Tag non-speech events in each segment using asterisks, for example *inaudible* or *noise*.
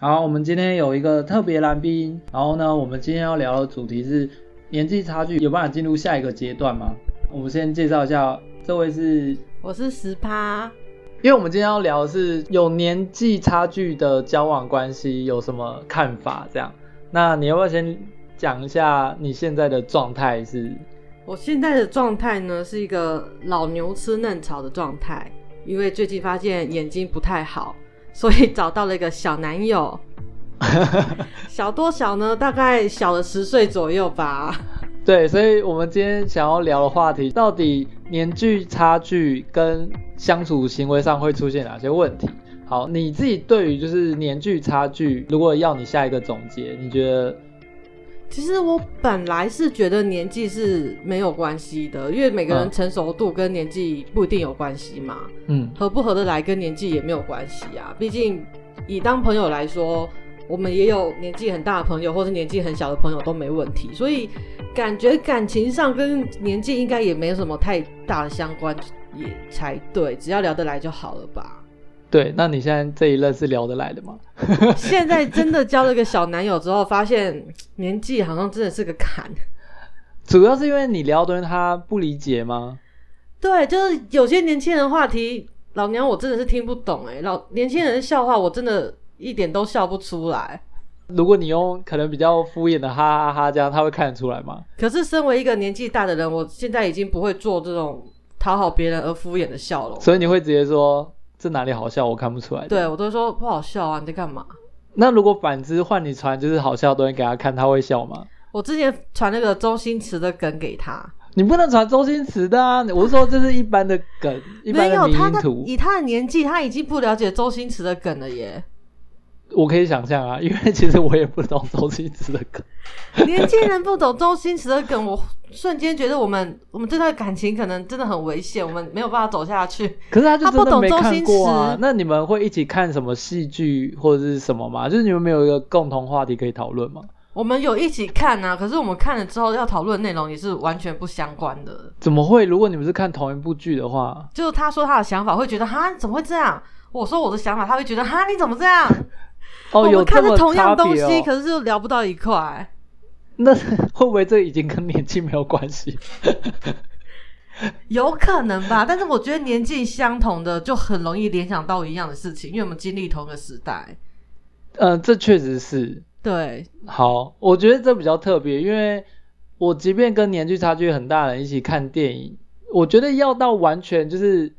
好，我们今天有一个特别来宾，然后呢，我们今天要聊的主题是年纪差距有办法进入下一个阶段吗？我们先介绍一下，这位是，我是十趴，因为我们今天要聊的是有年纪差距的交往关系有什么看法？这样，那你要不要先讲一下你现在的状态是？我现在的状态呢是一个老牛吃嫩草的状态，因为最近发现眼睛不太好。所以找到了一个小男友，*laughs* 小多小呢？大概小了十岁左右吧。对，所以我们今天想要聊的话题，到底年纪差距跟相处行为上会出现哪些问题？好，你自己对于就是年纪差距，如果要你下一个总结，你觉得？其实我本来是觉得年纪是没有关系的，因为每个人成熟度跟年纪不一定有关系嘛。嗯，合不合得来跟年纪也没有关系啊。毕竟以当朋友来说，我们也有年纪很大的朋友，或是年纪很小的朋友都没问题。所以感觉感情上跟年纪应该也没有什么太大的相关，也才对。只要聊得来就好了吧。对，那你现在这一任是聊得来的吗？现在真的交了个小男友之后，发现年纪好像真的是个坎。主要是因为你聊的人他不理解吗？对，就是有些年轻人的话题，老娘我真的是听不懂哎。老年轻人的笑话，我真的一点都笑不出来。如果你用可能比较敷衍的哈哈哈哈这样，他会看得出来吗？可是身为一个年纪大的人，我现在已经不会做这种讨好别人而敷衍的笑了。所以你会直接说。这哪里好笑？我看不出来。对，我都说不好笑啊！你在干嘛？那如果反之换你传就是好笑的东西给他看，他会笑吗？我之前传那个周星驰的梗给他，你不能传周星驰的啊！我是说这是一般的梗，一般的迷因图。没有，他的以他的年纪，他已经不了解周星驰的梗了耶。我可以想象啊，*laughs* 因为其实我也不懂周星驰的梗。*laughs* 年轻人不懂周星驰的梗，我瞬间觉得我们我们这段感情可能真的很危险，我们没有办法走下去。可是他就真的没看过啊。那你们会一起看什么戏剧或者是什么吗？就是你们没有一个共同话题可以讨论吗？我们有一起看啊，可是我们看了之后要讨论的内容也是完全不相关的。怎么会？如果你们是看同一部剧的话，就是他说他的想法会觉得哈怎么会这样？我说我的想法他会觉得哈你怎么这样？哦，我们看着同样东西，哦、可是就聊不到一块。那 *laughs* 会不会这已经跟年纪没有关系？*laughs* 有可能吧，但是我觉得年纪相同的就很容易联想到一样的事情，因为我们经历同个时代。嗯、呃，这确实是。对。好，我觉得这比较特别，因为我即便跟年纪差距很大的人一起看电影，我觉得要到完全就是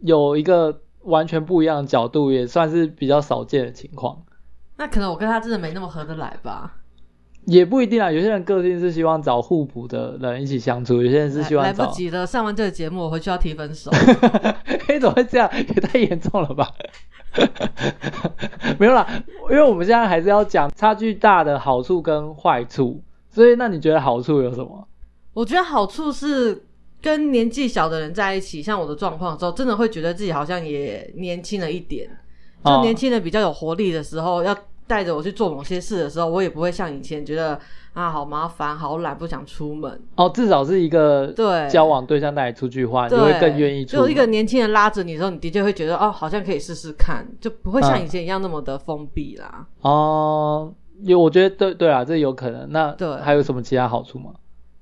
有一个完全不一样的角度，也算是比较少见的情况。那可能我跟他真的没那么合得来吧，也不一定啊。有些人个性是希望找互补的人一起相处，有些人是希望来，来不及了。上完这个节目，我回去要提分手。嘿，*laughs* 怎么会这样？也太严重了吧？*laughs* 没有啦，因为我们现在还是要讲差距大的好处跟坏处。所以，那你觉得好处有什么？我觉得好处是跟年纪小的人在一起，像我的状况之后，真的会觉得自己好像也年轻了一点。就年轻人比较有活力的时候，哦、要带着我去做某些事的时候，我也不会像以前觉得啊好麻烦、好懒，不想出门。哦，至少是一个对交往对象带你出去的话，你会更愿意出门。就一个年轻人拉着你的时候，你的确会觉得哦，好像可以试试看，就不会像以前一样那么的封闭啦。嗯、哦，有，我觉得对对啊，这有可能。那对还有什么其他好处吗？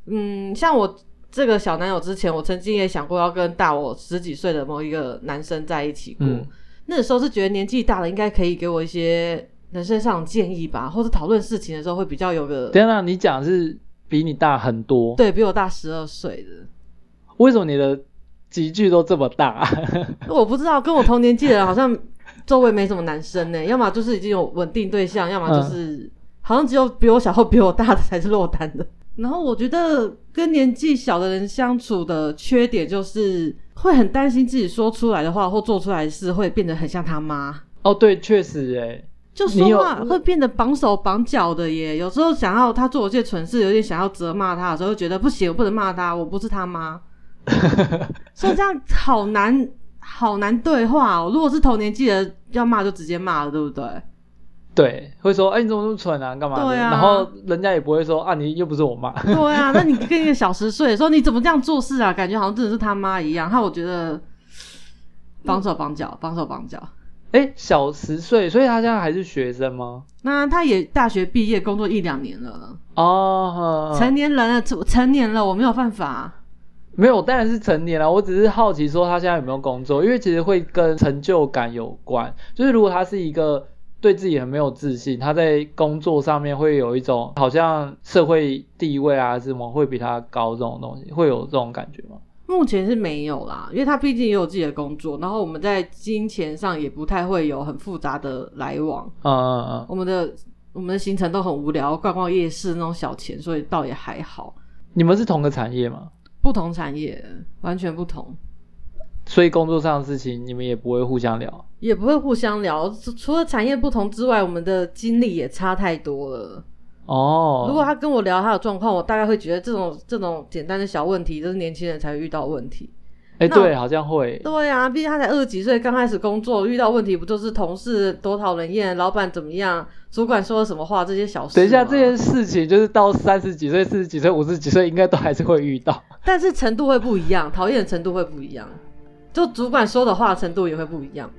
嗯，像我这个小男友之前，我曾经也想过要跟大我十几岁的某一个男生在一起过。嗯那时候是觉得年纪大了，应该可以给我一些人生上的建议吧，或者讨论事情的时候会比较有个。等等，你讲是比你大很多，对，比我大十二岁的。为什么你的级距都这么大啊？*laughs* 我不知道，跟我同年纪的人好像周围没什么男生呢，要么就是已经有稳定对象，要么就是、嗯、好像只有比我小或比我大的才是落单的。*laughs* 然后我觉得跟年纪小的人相处的缺点就是。会很担心自己说出来的话或做出来的事会变得很像他妈哦，对，确实诶，就说话会变得绑手绑脚的耶。有时候想要他做一些蠢事，有点想要责骂他的时候，觉得不行，我不能骂他，我不是他妈，*laughs* 所以这样好难，好难对话哦。如果是同年纪的，要骂就直接骂了，对不对？对，会说，哎，你怎么那么蠢啊？干嘛？对啊。然后人家也不会说，啊，你又不是我妈。对啊，*laughs* 那你跟一个小十岁说，你怎么这样做事啊？感觉好像真的是他妈一样。那我觉得绑手绑脚，绑手绑脚。哎，小十岁，所以他现在还是学生吗？那他也大学毕业，工作一两年了。哦，成年人了，成年了，我没有办法。没有，当然是成年了。我只是好奇说他现在有没有工作，因为其实会跟成就感有关。就是如果他是一个对自己很没有自信，他在工作上面会有一种好像社会地位啊什么会比他高这种东西，会有这种感觉吗？目前是没有啦，因为他毕竟也有自己的工作，然后我们在金钱上也不太会有很复杂的来往。啊嗯嗯，我们的我们的行程都很无聊，逛逛夜市那种小钱，所以倒也还好。你们是同个产业吗？不同产业，完全不同，所以工作上的事情你们也不会互相聊，也不会互相聊。除了产业不同之外，我们的经历也差太多了。哦，如果他跟我聊他的状况，我大概会觉得这种这种简单的小问题，都是年轻人才会遇到问题。哎、欸，对，好像会。对啊，毕竟他才二十几岁，刚开始工作，遇到问题不就是同事多讨人厌，老板怎么样，主管说了什么话，这些小事。等一下，这件事情就是到三十几岁、四十几岁、五十几岁，应该都还是会遇到。*laughs* 但是程度会不一样，讨厌的程度会不一样，就主管说的话程度也会不一样。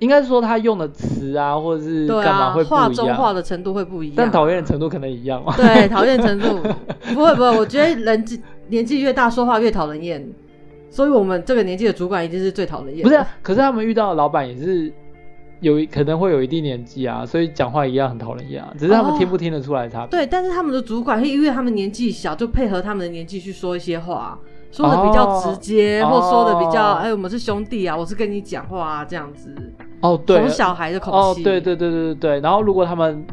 应该是说他用的词啊，或者是干嘛会不一样。话中话的程度会不一样，但讨厌的程度可能一样嘛。对，讨厌程度不会不会，我觉得人纪年纪越大，说话越讨人厌。所以我们这个年纪的主管一定是最讨人厌。不是、啊，可是他们遇到的老板也是有一可能会有一定年纪啊，所以讲话一样很讨人厌啊。只是他们听不听得出来差别、哦。对，但是他们的主管会因为他们年纪小，就配合他们的年纪去说一些话，说的比较直接，哦、或说的比较哎、我们是兄弟啊，我是跟你讲话啊这样子。哦，对，从小孩的口气。哦，对对对对对对。然后如果他们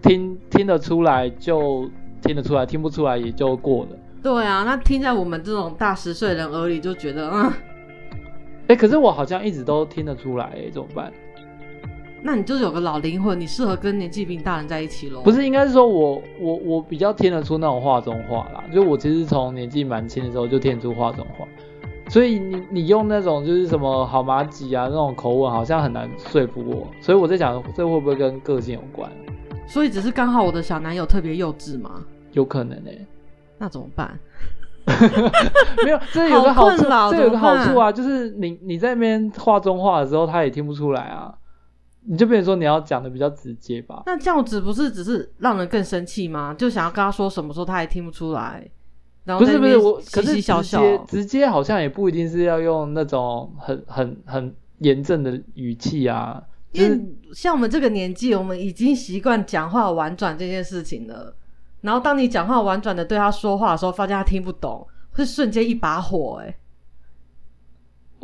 听听得出来，就听得出来；听不出来，也就过了。对啊，那听在我们这种大十岁人耳里就觉得，嗯，哎、欸，可是我好像一直都听得出来，哎，怎么办？那你就是有个老灵魂，你适合跟年纪比你大人在一起喽。不是，应该是说我我我比较听得出那种话中话啦，就我其实从年纪蛮轻的时候就听得出话中话，所以你你用那种就是什么好麻吉啊那种口吻，好像很难说服我，所以我在想这会不会跟个性有关？所以只是刚好我的小男友特别幼稚吗？有可能呢、欸。那怎么办？*laughs* 没有，这有个好处，这有个好处啊，就是你你在那边话中话的时候，他也听不出来啊，你就变成说你要讲的比较直接吧。那这样子不是只是让人更生气吗？就想要跟他说什么时候，他也听不出来。然后不是不是我，可是直接直接好像也不一定是要用那种很很很严正的语气啊。因为像我们这个年纪，我们已经习惯讲话婉转这件事情了。然后当你讲话婉转的对他说话的时候，发现他听不懂，会瞬间一把火哎、欸。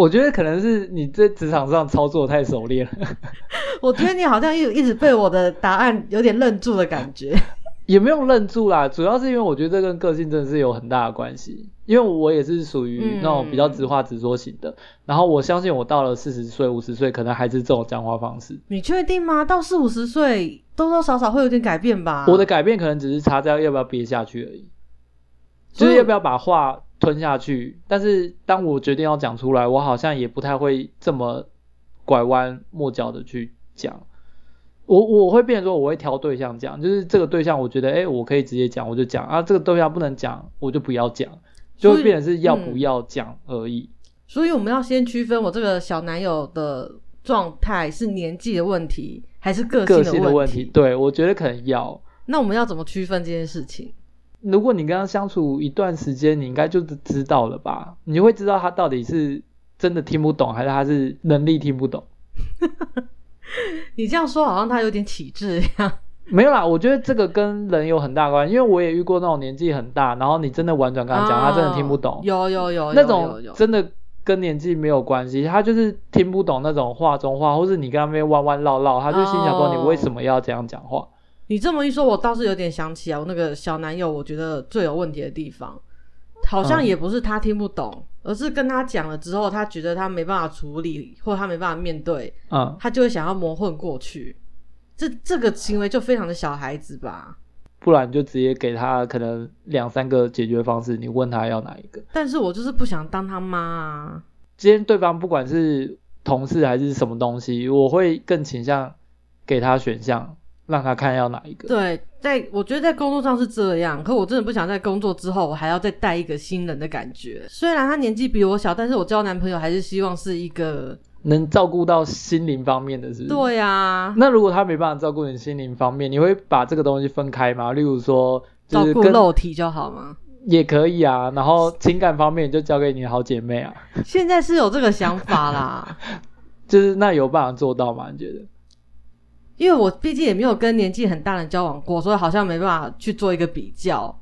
我觉得可能是你在职场上操作太熟练了。*laughs* 我觉得你好像一一直被我的答案有点愣住的感觉。*laughs* 也没有愣住啦，主要是因为我觉得这跟个性真的是有很大的关系。因为我也是属于那种比较直话直说型的，嗯、然后我相信我到了四十岁、五十岁，可能还是这种讲话方式。你确定吗？到四五十岁，多多少少会有点改变吧？我的改变可能只是差在要不要憋下去而已，就是要不要把话吞下去。但是当我决定要讲出来，我好像也不太会这么拐弯抹角的去讲。我我会变成说，我会挑对象讲，就是这个对象，我觉得哎、欸，我可以直接讲，我就讲啊；这个对象不能讲，我就不要讲，就会变成是要不要讲而已、嗯。所以我们要先区分，我这个小男友的状态是年纪的问题，还是个性的问题？个性的问题。对，我觉得可能要。那我们要怎么区分这件事情？如果你跟他相处一段时间，你应该就知道了吧？你会知道他到底是真的听不懂，还是他是能力听不懂。*laughs* 你这样说好像他有点体质一样。没有啦，我觉得这个跟人有很大关系，因为我也遇过那种年纪很大，然后你真的婉转跟他讲，哦、他真的听不懂。有有有，那种真的跟年纪没有关系，他就是听不懂那种话中话，或是你跟他边弯弯绕绕，他就心想说你为什么要这样讲话？哦、你这么一说，我倒是有点想起来，我那个小男友，我觉得最有问题的地方，好像也不是他听不懂。嗯而是跟他讲了之后，他觉得他没办法处理，或他没办法面对，嗯，他就会想要磨混过去。这这个行为就非常的小孩子吧？不然就直接给他可能两三个解决方式，你问他要哪一个？但是我就是不想当他妈啊。今天对方不管是同事还是什么东西，我会更倾向给他选项，让他看要哪一个。对，在我觉得在工作上是这样，可我真的不想在工作之后我还要再带一个新人的感觉。虽然他年纪比我小，但是我交男朋友还是希望是一个能照顾到心灵方面的，是不是？对呀、啊。那如果他没办法照顾你心灵方面，你会把这个东西分开吗？例如说，照顾肉体就好吗？也可以啊，然后情感方面就交给你的好姐妹啊。现在是有这个想法啦，*laughs* 就是那有办法做到吗？你觉得？因为我毕竟也没有跟年纪很大的人交往过，所以好像没办法去做一个比较。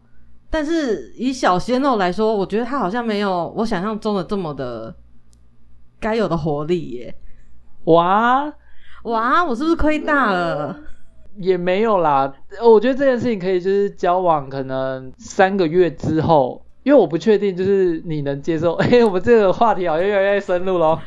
但是以小鲜肉来说，我觉得他好像没有我想象中的这么的该有的活力耶。哇哇，我是不是亏大了？也没有啦，我觉得这件事情可以就是交往可能三个月之后，因为我不确定就是你能接受。*laughs* 哎，我们这个话题好像越来越深入咯。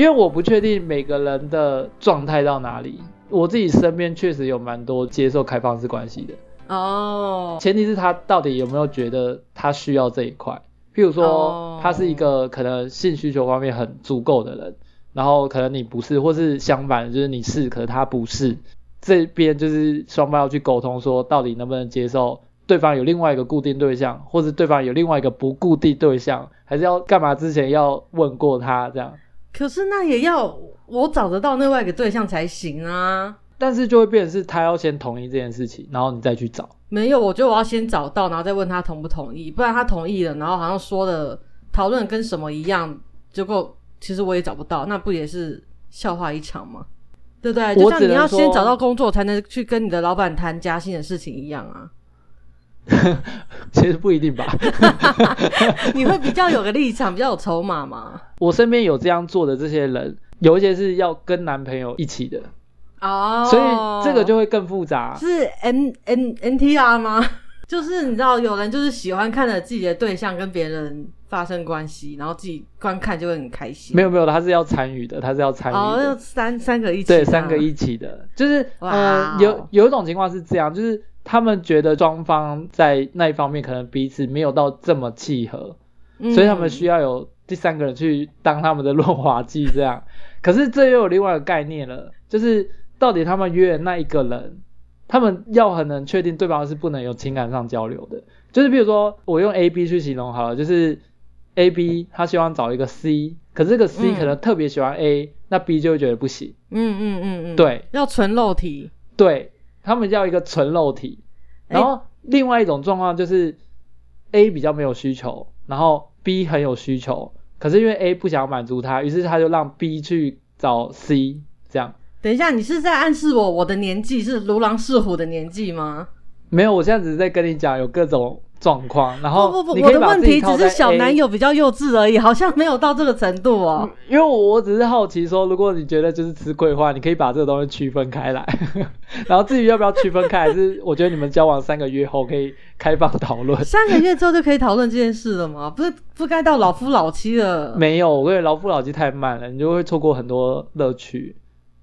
因为我不确定每个人的状态到哪里，我自己身边确实有蛮多接受开放式关系的。哦，oh. 前提是他到底有没有觉得他需要这一块？譬如说，他是一个可能性需求方面很足够的人，oh. 然后可能你不是，或是相反，就是你是，可是他不是。这边就是双方要去沟通，说到底能不能接受对方有另外一个固定对象，或是对方有另外一个不固定对象，还是要干嘛之前要问过他这样？可是那也要我找得到另外一个对象才行啊。但是就会变成是他要先同意这件事情，然后你再去找。没有，我觉得我要先找到，然后再问他同不同意，不然他同意了，然后好像说的讨论跟什么一样，结果其实我也找不到，那不也是笑话一场吗？对不对？就像你要先找到工作才能去跟你的老板谈加薪的事情一样啊。*laughs* 其实不一定吧。*laughs* 你会比较有个立场，比较有筹码吗？我身边有这样做的这些人，有一些是要跟男朋友一起的。哦，oh, 所以这个就会更复杂。是 N N N T R 吗？*laughs* 就是你知道，有人就是喜欢看着自己的对象跟别人发生关系，然后自己观看就会很开心。没有没有，他是要参与的，他是要参与的。哦，oh, 三三个一起。对，三个一起的，就是哇呃，有有一种情况是这样，就是他们觉得双方在那一方面可能彼此没有到这么契合，嗯、所以他们需要有第三个人去当他们的润滑剂，这样。可是这又有另外一个概念了，就是。到底他们约的那一个人，他们要很能确定对方是不能有情感上交流的。就是比如说，我用 A、B 去形容好了，就是 A、B 他希望找一个 C，可是这个 C 可能特别喜欢 A，、嗯、那 B 就会觉得不行。嗯嗯嗯嗯，对，要纯肉体。对，他们叫一个纯肉体。然后另外一种状况就是 A 比较没有需求，然后 B 很有需求，可是因为 A 不想满足他，于是他就让 B 去找 C，这样。等一下，你是在暗示我我的年纪是如狼似虎的年纪吗？没有，我现在只是在跟你讲有各种状况，然后不不不，我的问题只是小男友比较幼稚而已，好像没有到这个程度哦。因为我我只是好奇说，如果你觉得就是吃亏的话，你可以把这个东西区分开来，*laughs* 然后至于要不要区分开，还是我觉得你们交往三个月后可以开放讨论。三个月之后就可以讨论这件事了吗？*laughs* 不是不该到老夫老妻了？没有，我跟你老夫老妻太慢了，你就会错过很多乐趣。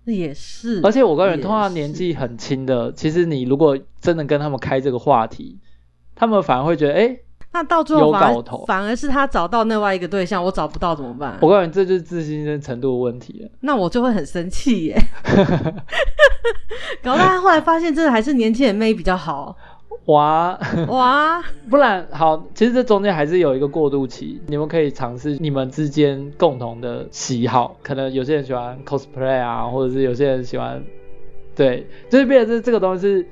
也是，而且我个人通常年纪很轻的，其实你如果真的跟他们开这个话题，他们反而会觉得，哎、欸，那到最后反而反而是他找到另外一个对象，我找不到怎么办？我告诉你，这就是自信心程度的问题了。那我就会很生气耶，*laughs* 搞到他后来发现，真的还是年轻人妹比较好。哇哇，不然好，其实这中间还是有一个过渡期，你们可以尝试你们之间共同的喜好，可能有些人喜欢 cosplay 啊，或者是有些人喜欢，对，就是变成是这个东西是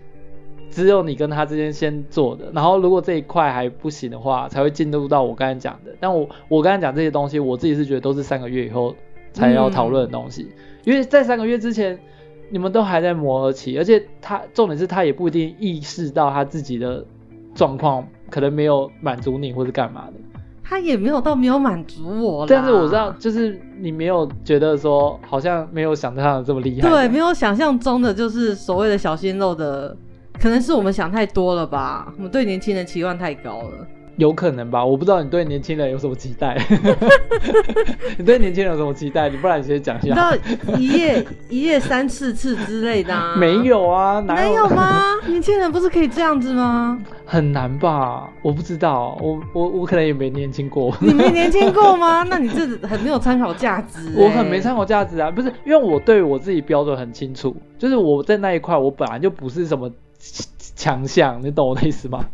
只有你跟他之间先做的，然后如果这一块还不行的话，才会进入到我刚才讲的。但我我刚才讲这些东西，我自己是觉得都是三个月以后才要讨论的东西，嗯、因为在三个月之前。你们都还在磨合期，而且他重点是他也不一定意识到他自己的状况可能没有满足你或是干嘛的，他也没有到没有满足我，但是我知道 *laughs* 就是你没有觉得说好像没有想象的这么厉害，对，没有想象中的就是所谓的小鲜肉的，可能是我们想太多了吧，我们对年轻人期望太高了。有可能吧，我不知道你对年轻人有什么期待。*laughs* 你对年轻人有什么期待？你不然你先讲一下。到一夜一夜三四次之类的啊？*laughs* 没有啊，哪有，没有吗？年轻人不是可以这样子吗？很难吧？我不知道，我我我可能也没年轻过。你没年轻过吗？*laughs* 那你这很没有参考价值。我很没参考价值啊，不是因为我对我自己标准很清楚，就是我在那一块我本来就不是什么强项，你懂我的意思吗？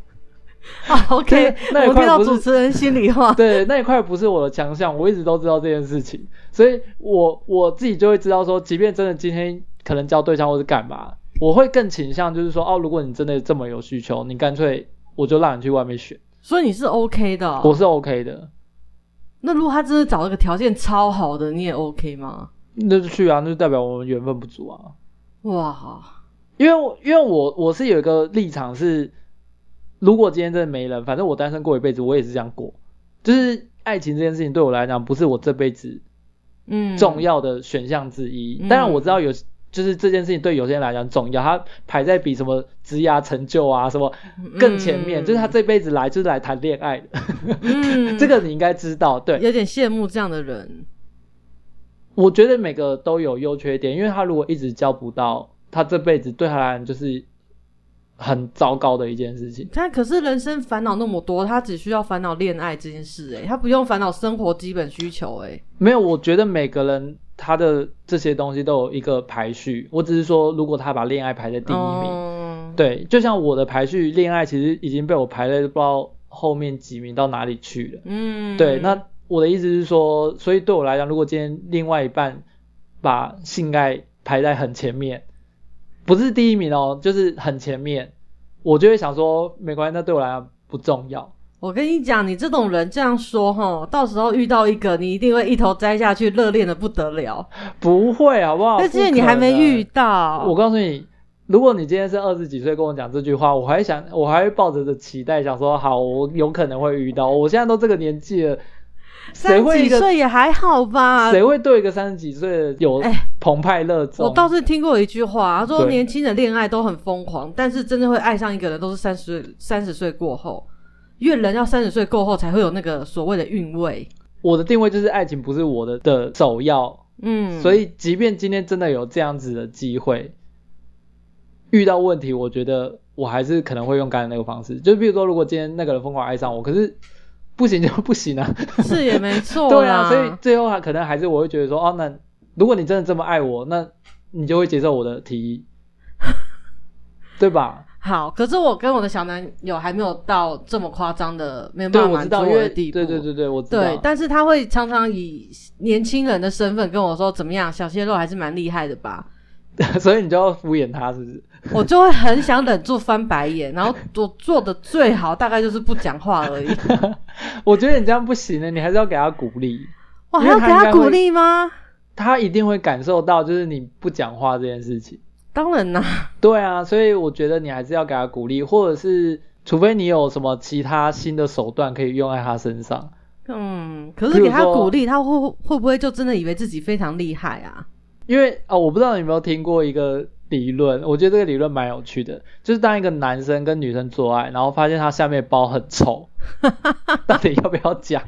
啊，OK，那我听到主持人心里话。*laughs* 对，那一块不是我的强项，我一直都知道这件事情，所以我我自己就会知道说，即便真的今天可能交对象或是干嘛，我会更倾向就是说，哦，如果你真的这么有需求，你干脆我就让你去外面选。所以你是 OK 的哦？我是 OK 的。那如果他真的找了个条件超好的，你也 OK 吗？那就去啊，那就代表我们缘分不足啊。哇，因为因为我我是有一个立场是。如果今天真的没人，反正我单身过一辈子，我也是这样过。就是爱情这件事情对我来讲，不是我这辈子嗯重要的选项之一。嗯、当然我知道有，就是这件事情对有些人来讲重要，他排在比什么职业成就啊什么更前面。嗯、就是他这辈子来就是来谈恋爱的，嗯、*laughs* 这个你应该知道。对，有点羡慕这样的人。我觉得每个都有优缺点，因为他如果一直交不到，他这辈子对他来讲就是。很糟糕的一件事情。但可是人生烦恼那么多，他只需要烦恼恋爱这件事，诶，他不用烦恼生活基本需求，诶。没有，我觉得每个人他的这些东西都有一个排序。我只是说，如果他把恋爱排在第一名，嗯、对，就像我的排序，恋爱其实已经被我排在不知道后面几名到哪里去了。嗯，对。那我的意思是说，所以对我来讲，如果今天另外一半把性爱排在很前面。不是第一名哦，就是很前面，我就会想说，没关系，那对我来讲不重要。我跟你讲，你这种人这样说哈，到时候遇到一个，你一定会一头栽下去，热恋的不得了。不会，好不好？但是你还没遇到。我告诉你，如果你今天是二十几岁跟我讲这句话，我还想，我还会抱着的期待，想说，好，我有可能会遇到。我现在都这个年纪了。*laughs* 三十几岁也还好吧？谁会对一个三十几岁的有澎湃热衷？我倒是听过一句话，他说年轻的恋爱都很疯狂，但是真正会爱上一个人都是三十岁三十岁过后，因为人要三十岁过后才会有那个所谓的韵味。我的定位就是爱情不是我的的首要，嗯，所以即便今天真的有这样子的机会，遇到问题，我觉得我还是可能会用刚才那个方式，就比如说如果今天那个人疯狂爱上我，可是。不行就不行啊，*laughs* 是也没错。对啊，所以最后还可能还是我会觉得说，哦，那如果你真的这么爱我，那你就会接受我的提议，*laughs* 对吧？好，可是我跟我的小男友还没有到这么夸张的没有办法满足我的地步。对对对对，我知道。对，但是他会常常以年轻人的身份跟我说，怎么样，小鲜肉还是蛮厉害的吧？*laughs* 所以你就要敷衍他，是不是？我就会很想忍住翻白眼，然后我做的最好大概就是不讲话而已。*laughs* 我觉得你这样不行呢，你还是要给他鼓励。我还要给他鼓励吗？他一定会感受到，就是你不讲话这件事情。当然啦。对啊，所以我觉得你还是要给他鼓励，或者是除非你有什么其他新的手段可以用在他身上。嗯，可是给他鼓励，他会会不会就真的以为自己非常厉害啊？因为啊、哦，我不知道你有没有听过一个理论，我觉得这个理论蛮有趣的，就是当一个男生跟女生做爱，然后发现他下面包很臭，*laughs* 到底要不要讲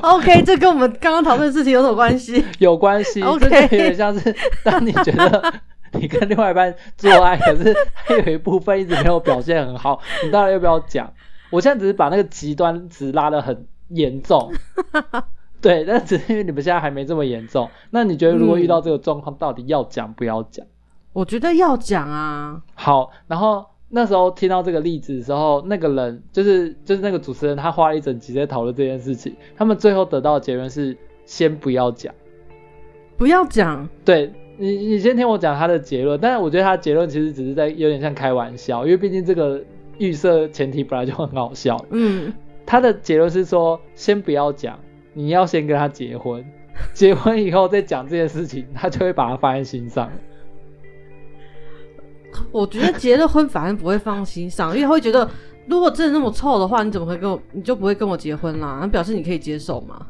？OK，这跟我们刚刚讨论的事情有什么关系？有关系，OK，这有点像是当你觉得你跟另外一半做爱，可是还有一部分一直没有表现很好，你到底要不要讲？我现在只是把那个极端值拉的很严重。*laughs* 对，*laughs* 但只是因为你们现在还没这么严重。那你觉得如果遇到这个状况，到底要讲不要讲？我觉得要讲啊。好，然后那时候听到这个例子的时候，那个人就是就是那个主持人，他花了一整集在讨论这件事情。他们最后得到的结论是先不要讲，不要讲。对，你，你先听我讲他的结论。但是我觉得他的结论其实只是在有点像开玩笑，因为毕竟这个预设前提本来就很好笑。嗯，他的结论是说先不要讲。你要先跟他结婚，*laughs* 结婚以后再讲这件事情，他就会把它放在心上。我觉得结了婚反而不会放心上，因为会觉得如果真的那么臭的话，你怎么会跟我，你就不会跟我结婚啦？那表示你可以接受嘛？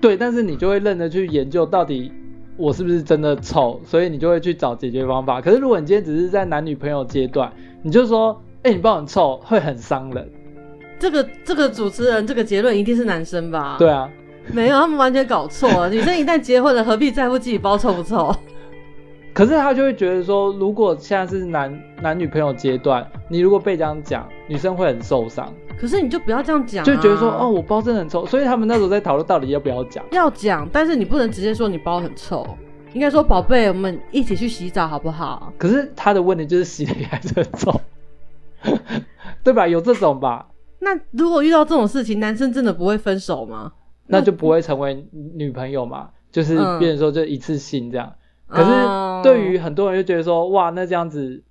对，但是你就会认真去研究到底我是不是真的臭，所以你就会去找解决方法。可是如果你今天只是在男女朋友阶段，你就说。哎、欸，你包很臭，会很伤人。这个这个主持人这个结论一定是男生吧？对啊，没有，他们完全搞错了。*laughs* 女生一旦结婚了，何必在乎自己包臭不臭？可是他就会觉得说，如果现在是男男女朋友阶段，你如果被这样讲，女生会很受伤。可是你就不要这样讲、啊，就觉得说，哦，我包真的很臭。所以他们那时候在讨论到底要不要讲。要讲，但是你不能直接说你包很臭，应该说宝贝，我们一起去洗澡好不好？可是他的问题就是洗的还是很臭，*laughs* 对吧？有这种吧？那如果遇到这种事情，男生真的不会分手吗？那就不会成为女朋友嘛？就是变成说就一次性这样。可是对于很多人就觉得说，哇，那这样子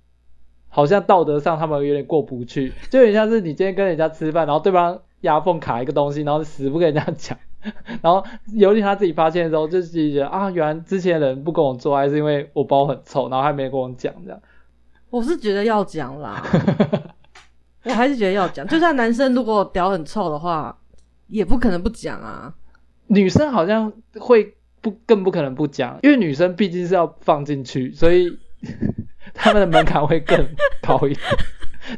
好像道德上他们有点过不去，*laughs* 就有点像是你今天跟人家吃饭，然后对方牙缝卡一个东西，然后死不跟人家讲，*laughs* 然后有一天他自己发现的时候，就自己觉得啊，原来之前的人不跟我做爱是因为我包很臭，然后还没跟我讲这样。*laughs* 我是觉得要讲啦，我还是觉得要讲，就算男生如果屌很臭的话，也不可能不讲啊。女生好像会。不，更不可能不讲，因为女生毕竟是要放进去，所以 *laughs* 他们的门槛会更高一点。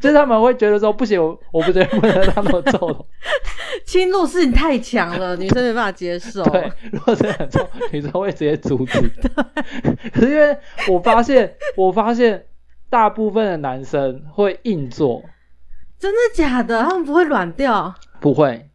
就是他们会觉得说，不行，我我不觉得不能让他们臭。*laughs* 侵入性太强了，女生没办法接受。对，如果真的很臭，女生会直接阻止。*laughs* 可是因为我发现，我发现大部分的男生会硬做。真的假的？他们不会软掉？不会。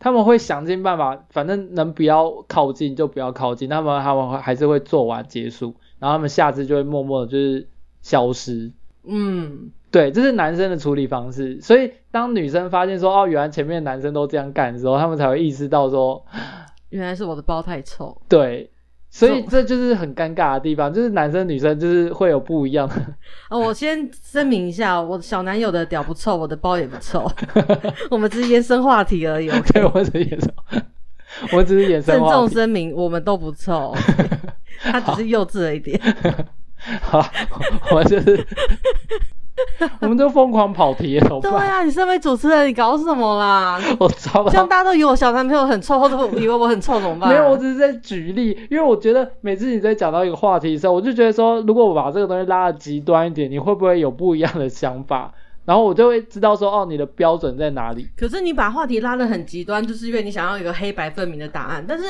他们会想尽办法，反正能不要靠近就不要靠近。那么他们还是会做完结束，然后他们下次就会默默的就是消失。嗯，对，这是男生的处理方式。所以当女生发现说哦，原来前面男生都这样干的时候，他们才会意识到说，原来是我的包太臭。对。所以这就是很尴尬的地方，*laughs* 就是男生女生就是会有不一样的。*laughs* 哦，我先声明一下，我小男友的屌不臭，我的包也不臭，*laughs* 我们只是延伸话题而已。对，我只是延伸，我只是延伸。郑重声明，我们都不臭，他只是幼稚了一点。好，我就是。*laughs* 我们都疯狂跑题了，对啊，你身为主持人，你搞什么啦？*laughs* 我操！这样大家都以为我小男朋友很臭，或者以为我很臭怎么办？*laughs* 没有，我只是在举例，因为我觉得每次你在讲到一个话题的时候，我就觉得说，如果我把这个东西拉的极端一点，你会不会有不一样的想法？然后我就会知道说，哦，你的标准在哪里？可是你把话题拉的很极端，就是因为你想要一个黑白分明的答案。但是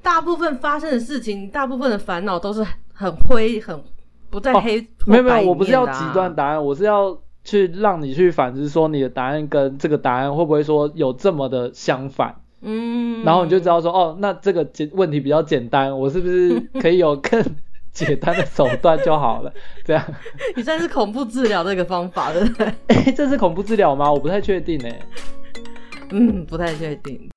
大部分发生的事情，大部分的烦恼都是很灰很。不在黑、没有没有，我不是要极端答案，我是要去让你去反思，说你的答案跟这个答案会不会说有这么的相反，嗯，然后你就知道说，哦，那这个简问题比较简单，我是不是可以有更 *laughs* 简单的手段就好了？这样，*laughs* 你算是恐怖治疗这个方法对不对？*laughs* 哎，这是恐怖治疗吗？我不太确定哎，嗯，不太确定。